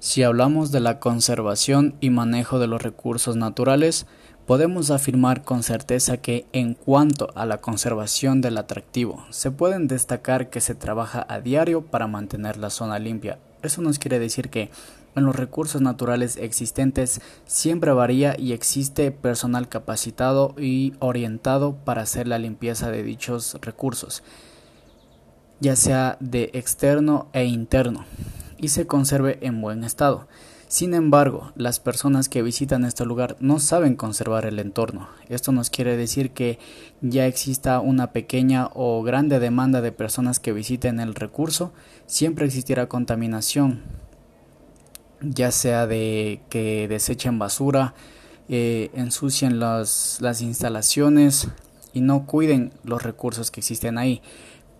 Si hablamos de la conservación y manejo de los recursos naturales, podemos afirmar con certeza que en cuanto a la conservación del atractivo, se pueden destacar que se trabaja a diario para mantener la zona limpia. Eso nos quiere decir que en los recursos naturales existentes siempre varía y existe personal capacitado y orientado para hacer la limpieza de dichos recursos, ya sea de externo e interno y se conserve en buen estado. Sin embargo, las personas que visitan este lugar no saben conservar el entorno. Esto nos quiere decir que ya exista una pequeña o grande demanda de personas que visiten el recurso, siempre existirá contaminación, ya sea de que desechen basura, eh, ensucien las instalaciones y no cuiden los recursos que existen ahí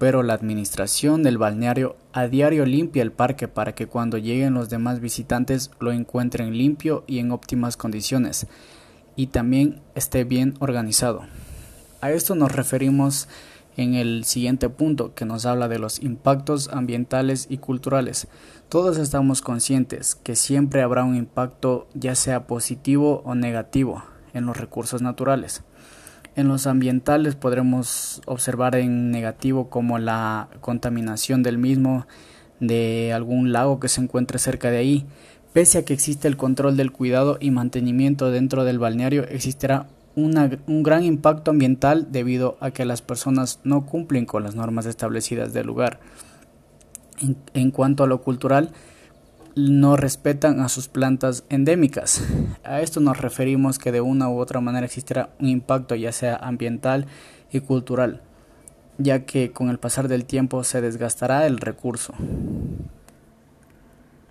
pero la administración del balneario a diario limpia el parque para que cuando lleguen los demás visitantes lo encuentren limpio y en óptimas condiciones y también esté bien organizado. A esto nos referimos en el siguiente punto que nos habla de los impactos ambientales y culturales. Todos estamos conscientes que siempre habrá un impacto ya sea positivo o negativo en los recursos naturales. En los ambientales podremos observar en negativo como la contaminación del mismo de algún lago que se encuentre cerca de ahí. Pese a que existe el control del cuidado y mantenimiento dentro del balneario, existirá un gran impacto ambiental debido a que las personas no cumplen con las normas establecidas del lugar. en cuanto a lo cultural, no respetan a sus plantas endémicas. A esto nos referimos que de una u otra manera existirá un impacto ya sea ambiental y cultural, ya que con el pasar del tiempo se desgastará el recurso.